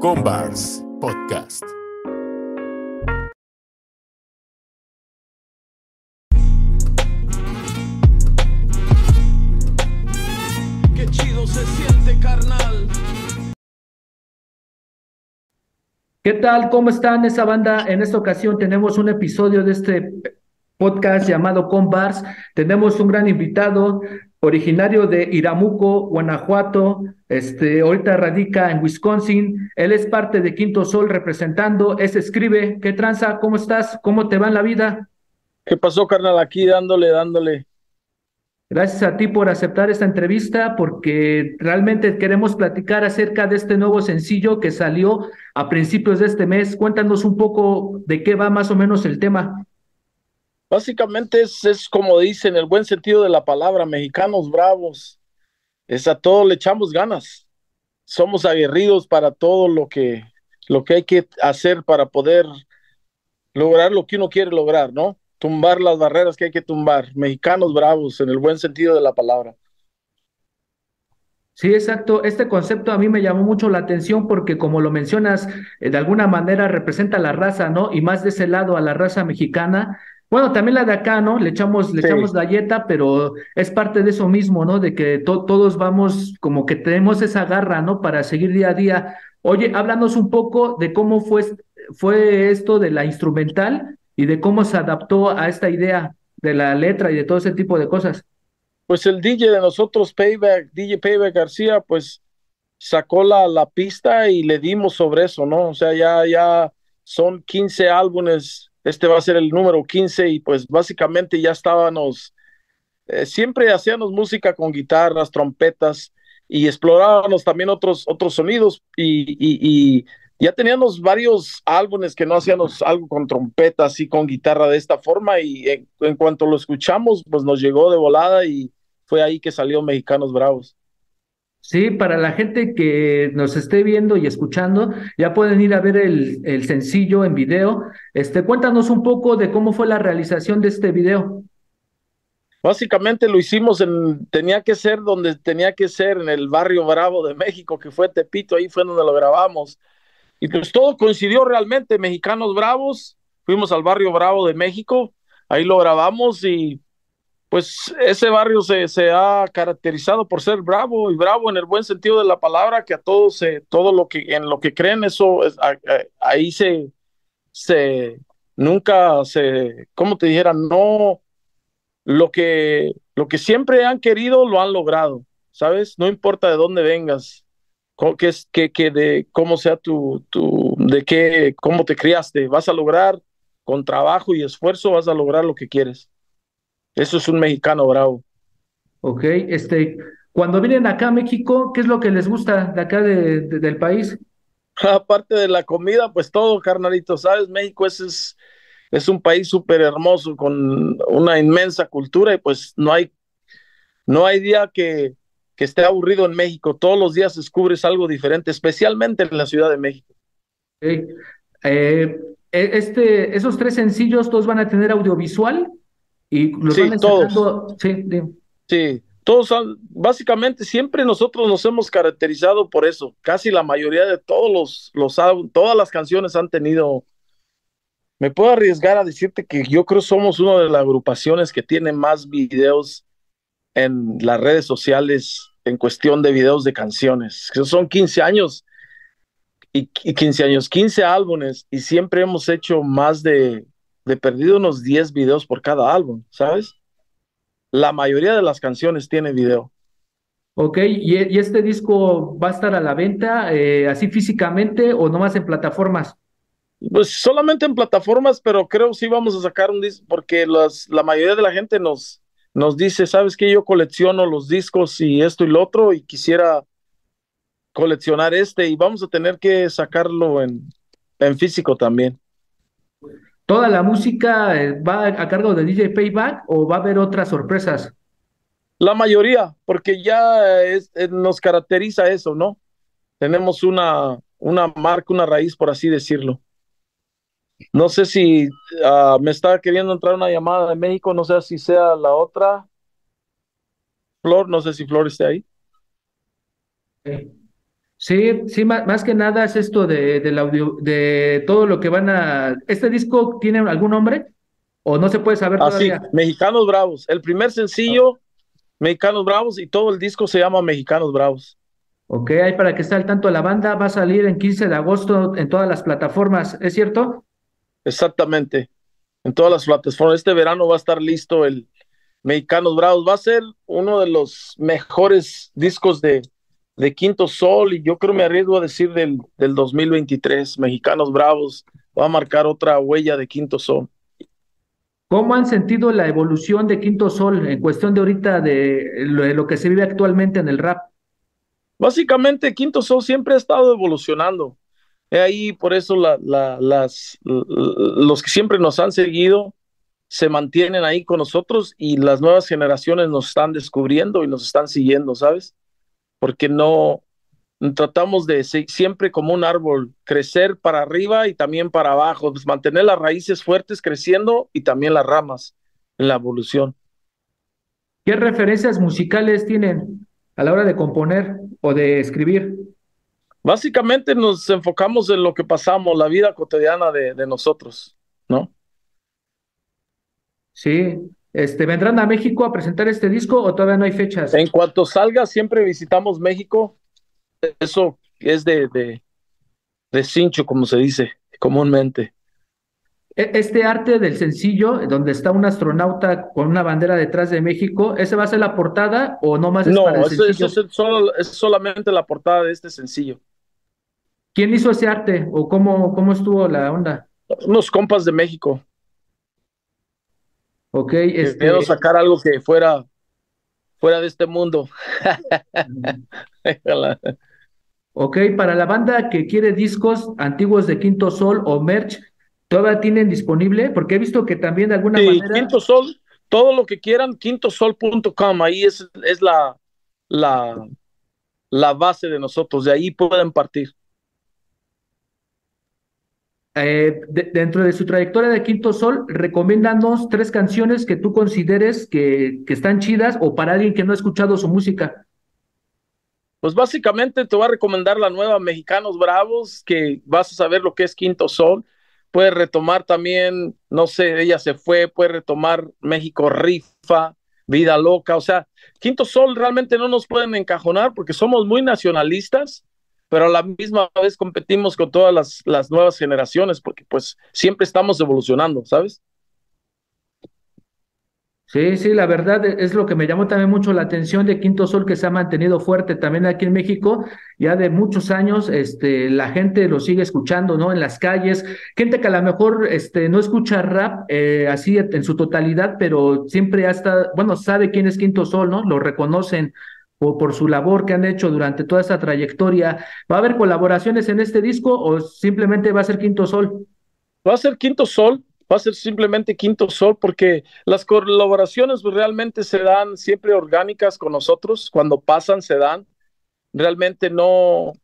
Combars Podcast. Qué chido se siente, carnal. ¿Qué tal? ¿Cómo están esa banda? En esta ocasión tenemos un episodio de este podcast llamado Combars. Tenemos un gran invitado, originario de Iramuco, Guanajuato. Este, ahorita radica en Wisconsin. Él es parte de Quinto Sol representando. Es escribe. ¿Qué tranza? ¿Cómo estás? ¿Cómo te va en la vida? ¿Qué pasó, carnal? Aquí dándole, dándole. Gracias a ti por aceptar esta entrevista, porque realmente queremos platicar acerca de este nuevo sencillo que salió a principios de este mes. Cuéntanos un poco de qué va más o menos el tema. Básicamente es, es como dicen, el buen sentido de la palabra, mexicanos bravos. Es a todo le echamos ganas. Somos aguerridos para todo lo que, lo que hay que hacer para poder lograr lo que uno quiere lograr, ¿no? tumbar las barreras que hay que tumbar. Mexicanos bravos, en el buen sentido de la palabra. Sí, exacto. Este concepto a mí me llamó mucho la atención porque, como lo mencionas, eh, de alguna manera representa la raza, ¿no? Y más de ese lado a la raza mexicana. Bueno, también la de acá, ¿no? Le echamos, le Sí. echamos galleta, pero es parte de eso mismo, ¿no? De que to- todos vamos, como que tenemos esa garra, ¿no? Para seguir día a día. Oye, háblanos un poco de cómo fue, fue esto de la instrumental y de cómo se adaptó a esta idea de la letra y de todo ese tipo de cosas. Pues el DJ de nosotros, Payback, DJ Payback García, pues sacó la, la pista y le dimos sobre eso, ¿no? O sea, ya, ya son 15 álbumes, este va a ser el número 15 y pues básicamente ya estábamos, eh, siempre hacíamos música con guitarras, trompetas y explorábamos también otros, otros sonidos y, ya teníamos varios álbumes que no hacíamos algo con trompetas y con guitarra de esta forma y en, en cuanto lo escuchamos, pues nos llegó de volada y fue ahí que salió Mexicanos Bravos. Sí, para la gente que nos esté viendo y escuchando, ya pueden ir a ver el, el sencillo en video. Este, cuéntanos un poco de cómo fue la realización de este video. Básicamente lo hicimos en, tenía que ser donde tenía que ser, en el barrio Bravo de México, que fue Tepito, ahí fue donde lo grabamos. Y pues todo coincidió realmente, Mexicanos Bravos, fuimos al barrio Bravo de México, ahí lo grabamos y pues ese barrio se, se ha caracterizado por ser bravo y bravo en el buen sentido de la palabra, que a todos, se, todo lo que, en lo que creen, eso, es, ahí se, se, nunca se, ¿cómo te dijera? No, lo que, lo que siempre han querido lo han logrado, ¿sabes? No importa de dónde vengas, que de cómo sea tu, tu, de qué, cómo te criaste, vas a lograr con trabajo y esfuerzo, vas a lograr lo que quieres. Eso es un mexicano bravo. Ok, este, cuando vienen acá a México, ¿qué es lo que les gusta de acá de- de- del país? Aparte de la comida, pues todo, carnalito, ¿sabes? México es, es, es un país súper hermoso, con una inmensa cultura y pues no hay, no hay día que, que esté aburrido en México. Todos los días descubres algo diferente, especialmente en la Ciudad de México. Ok, eh, e- este, esos tres sencillos, ¿todos van a tener audiovisual? Y los Sí, van todos. sí, todos, han- básicamente siempre nosotros nos hemos caracterizado por eso. Casi la mayoría de todos los, los todas las canciones han tenido. Me puedo arriesgar a decirte que yo creo somos una de las agrupaciones que tiene más videos en las redes sociales en cuestión de videos de canciones. Que Son 15 años y, y 15 años, 15 álbumes y siempre hemos hecho más de, de perdido unos 10 videos por cada álbum, ¿sabes? La mayoría de las canciones tiene video. Ok, ¿y, y este disco va a estar a la venta eh, así físicamente o nomás en plataformas? Pues solamente en plataformas, pero creo sí vamos a sacar un disco porque las, la mayoría de la gente nos, nos dice, sabes que yo colecciono los discos y esto y lo otro y quisiera coleccionar este y vamos a tener que sacarlo en, en físico también. ¿Toda la música eh, va a cargo de DJ Payback o va a haber otras sorpresas? La mayoría, porque ya es, eh, nos caracteriza eso, ¿no? Tenemos una, una marca, una raíz, por así decirlo. No sé si ah, me está queriendo entrar una llamada de México, no sé si sea la otra. Flor, no sé si Flor esté ahí. Ok. Sí, sí, más, más que nada es esto de, del audio, de todo lo que van a. ¿Este disco tiene algún nombre? ¿O no se puede saber Así, todavía? Mexicanos Bravos. El primer sencillo, Mexicanos Bravos, y todo el disco se llama Mexicanos Bravos. Ok, ahí para que esté al tanto la banda, va a salir en 15 de agosto en todas las plataformas, ¿es cierto? Exactamente. En todas las plataformas. Este verano va a estar listo el Mexicanos Bravos. Va a ser uno de los mejores discos de, de Quinto Sol y yo creo me arriesgo a decir del, del 2023. Mexicanos Bravos va a marcar otra huella de Quinto Sol. ¿Cómo han sentido la evolución de Quinto Sol en cuestión de ahorita de lo, de lo que se vive actualmente en el rap? Básicamente, Quinto Sol siempre ha estado evolucionando. He ahí, por eso la, la, las, los que siempre nos han seguido se mantienen ahí con nosotros y las nuevas generaciones nos están descubriendo y nos están siguiendo, ¿sabes? Porque no tratamos de siempre como un árbol, crecer para arriba y también para abajo, pues mantener las raíces fuertes creciendo y también las ramas en la evolución. ¿Qué referencias musicales tienen a la hora de componer o de escribir? Básicamente nos enfocamos en lo que pasamos, la vida cotidiana de, de nosotros, ¿no? Sí, este, ¿vendrán a México a presentar este disco o todavía no hay fechas? En cuanto salga, siempre visitamos México. Eso es de, de, de cincho, como se dice comúnmente. E- Este arte del sencillo, donde está un astronauta con una bandera detrás de México, ¿ese va a ser la portada o nomás es No, para el eso, eso sencillo? es, solo, es solamente la portada de este sencillo. ¿Quién hizo ese arte o cómo, cómo estuvo la onda? Unos compas de México Ok, este, querían sacar algo que fuera, fuera de este mundo. ok, para la banda que quiere discos antiguos de Quinto Sol o merch, ¿todavía tienen disponible? Porque he visto que también de alguna Sí, manera... Quinto Sol, todo lo que quieran, quintosol.com, ahí es, es la, la, la base de nosotros, de ahí pueden partir. Eh, de- dentro de su trayectoria de Quinto Sol, recomiéndanos tres canciones que tú consideres que, que están chidas o para alguien que no ha escuchado su música. Pues básicamente te voy a recomendar la nueva Mexicanos Bravos, que vas a saber lo que es Quinto Sol. Puedes retomar también, no sé, ella se fue, puedes retomar México Rifa, Vida Loca. O sea, Quinto Sol realmente no nos pueden encajonar porque somos muy nacionalistas, pero a la misma vez competimos con todas las, nuevas generaciones porque pues siempre estamos evolucionando, ¿sabes? Sí, sí, la verdad es lo que me llamó también mucho la atención de Quinto Sol, que se ha mantenido fuerte también aquí en México, ya de muchos años, este, la gente lo sigue escuchando, ¿no? En las calles, gente que a lo mejor, este, no escucha rap eh, así en su totalidad, pero siempre hasta, bueno, sabe quién es Quinto Sol, ¿no? Lo reconocen por, por su labor que han hecho durante toda esa trayectoria. ¿Va a haber colaboraciones en este disco o simplemente va a ser Quinto Sol? Va a ser Quinto Sol, va a ser simplemente Quinto Sol, porque las colaboraciones realmente se dan siempre orgánicas con nosotros, cuando pasan se dan. Realmente no,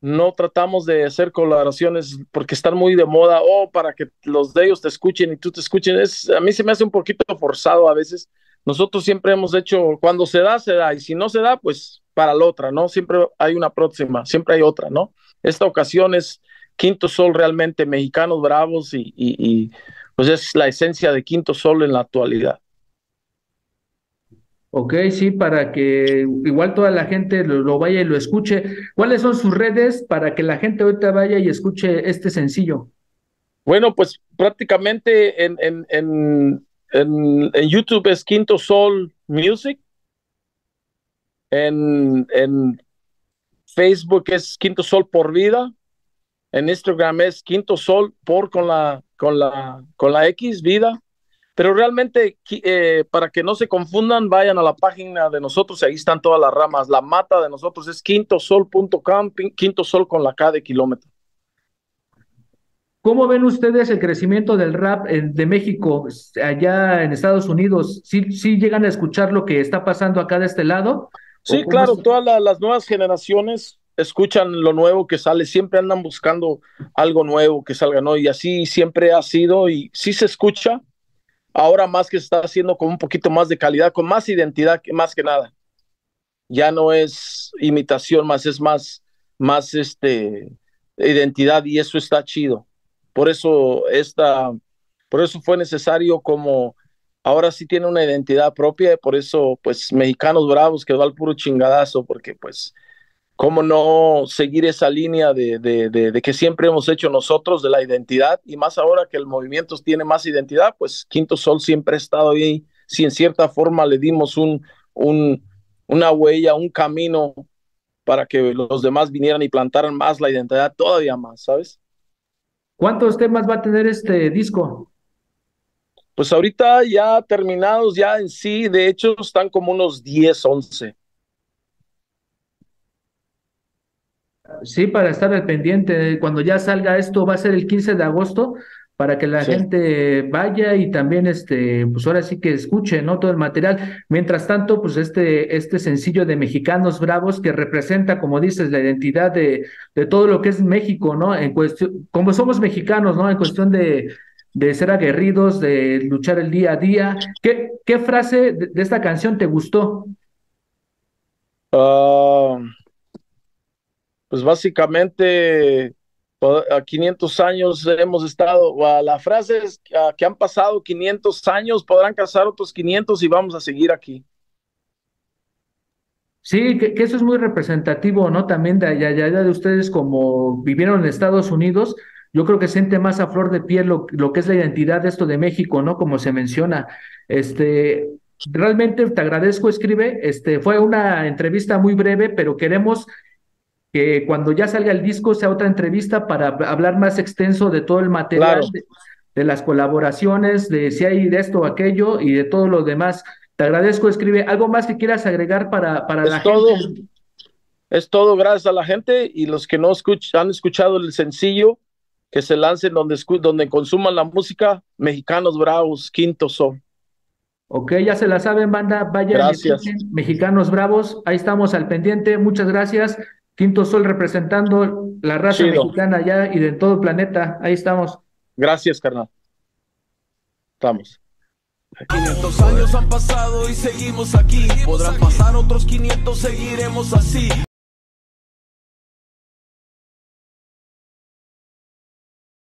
no tratamos de hacer colaboraciones porque están muy de moda o para que los de ellos te escuchen y tú te escuchen. Es, a mí se me hace un poquito forzado a veces. Nosotros siempre hemos hecho, cuando se da, se da, y si no se da, pues para la otra, ¿no? Siempre hay una próxima, siempre hay otra, ¿no? Esta ocasión es Quinto Sol realmente mexicanos bravos y, y, y, pues es la esencia de Quinto Sol en la actualidad. Ok, sí, para que igual toda la gente lo, lo vaya y lo escuche. ¿Cuáles son sus redes para que la gente ahorita vaya y escuche este sencillo? Bueno, pues prácticamente en, en, en, en, YouTube es Quinto Sol Music. En, en Facebook es Quinto Sol por vida. En Instagram es Quinto Sol por con la, con la, con la X, vida. Pero realmente, eh, para que no se confundan, vayan a la página de nosotros, ahí están todas las ramas. La mata de nosotros es quintosol.com, quinto sol con la K de kilómetro. ¿Cómo ven ustedes el crecimiento del rap de México allá en Estados Unidos? ¿Sí, ¿Sí llegan a escuchar lo que está pasando acá de este lado? Sí, claro, es? todas la, las nuevas generaciones escuchan lo nuevo que sale, siempre andan buscando algo nuevo que salga, ¿no? Y así siempre ha sido y sí se escucha, ahora más que se está haciendo con un poquito más de calidad, con más identidad, más que nada. Ya no es imitación, más es más, más este, identidad y eso está chido. Por eso esta, por eso fue necesario como ahora sí tiene una identidad propia, por eso pues Mexicanos Bravos quedó al puro chingadazo, porque pues cómo no seguir esa línea de, de, de, que siempre hemos hecho nosotros de la identidad y más ahora que el movimiento tiene más identidad, pues Quinto Sol siempre ha estado ahí, si en cierta forma le dimos un, un, una huella, un camino para que los demás vinieran y plantaran más la identidad todavía más, ¿sabes? ¿Cuántos temas va a tener este disco? Pues ahorita ya terminados, ya en sí, de hecho están como unos 10, 11. Sí, para estar al pendiente. Cuando ya salga esto, va a ser el 15 de agosto para que la gente vaya y también este, pues ahora sí que escuche, ¿no? Todo el material. Mientras tanto, pues este, este sencillo de Mexicanos Bravos que representa, como dices, la identidad de, de todo lo que es México, ¿no? En cuestión, como somos mexicanos, ¿no? En cuestión de, de ser aguerridos, de luchar el día a día. ¿Qué, qué frase de, esta canción te gustó? Ah, pues básicamente a 500 años hemos estado, la frase es que han pasado 500 años, podrán casar otros 500 y vamos a seguir aquí. Sí, que, eso es muy representativo, ¿no? También de allá, de ustedes como vivieron en Estados Unidos, yo creo que siente más a flor de piel lo, lo, que es la identidad de esto de México, ¿no? Como se menciona. Este, realmente te agradezco, escribe. Este, fue una entrevista muy breve, pero queremos que cuando ya salga el disco sea otra entrevista para hablar más extenso de todo el material, de, las colaboraciones, de si hay de esto o aquello y de todo lo demás. Te agradezco, escribe. ¿Algo más que quieras agregar para, para la todo, gente? Es todo, gracias a la gente y los que no han escuchado el sencillo, que se lancen donde, donde consuman la música, Mexicanos Bravos, Quinto Son. Ok, ya se la saben, banda. Vayan, gracias. Mexicanos Bravos. Ahí estamos al pendiente. Muchas gracias. Quinto Sol representando la raza mexicana allá y de todo el planeta. Ahí estamos. Gracias, carnal. Estamos. 500 años han pasado y seguimos aquí. Podrán pasar otros 500, seguiremos así.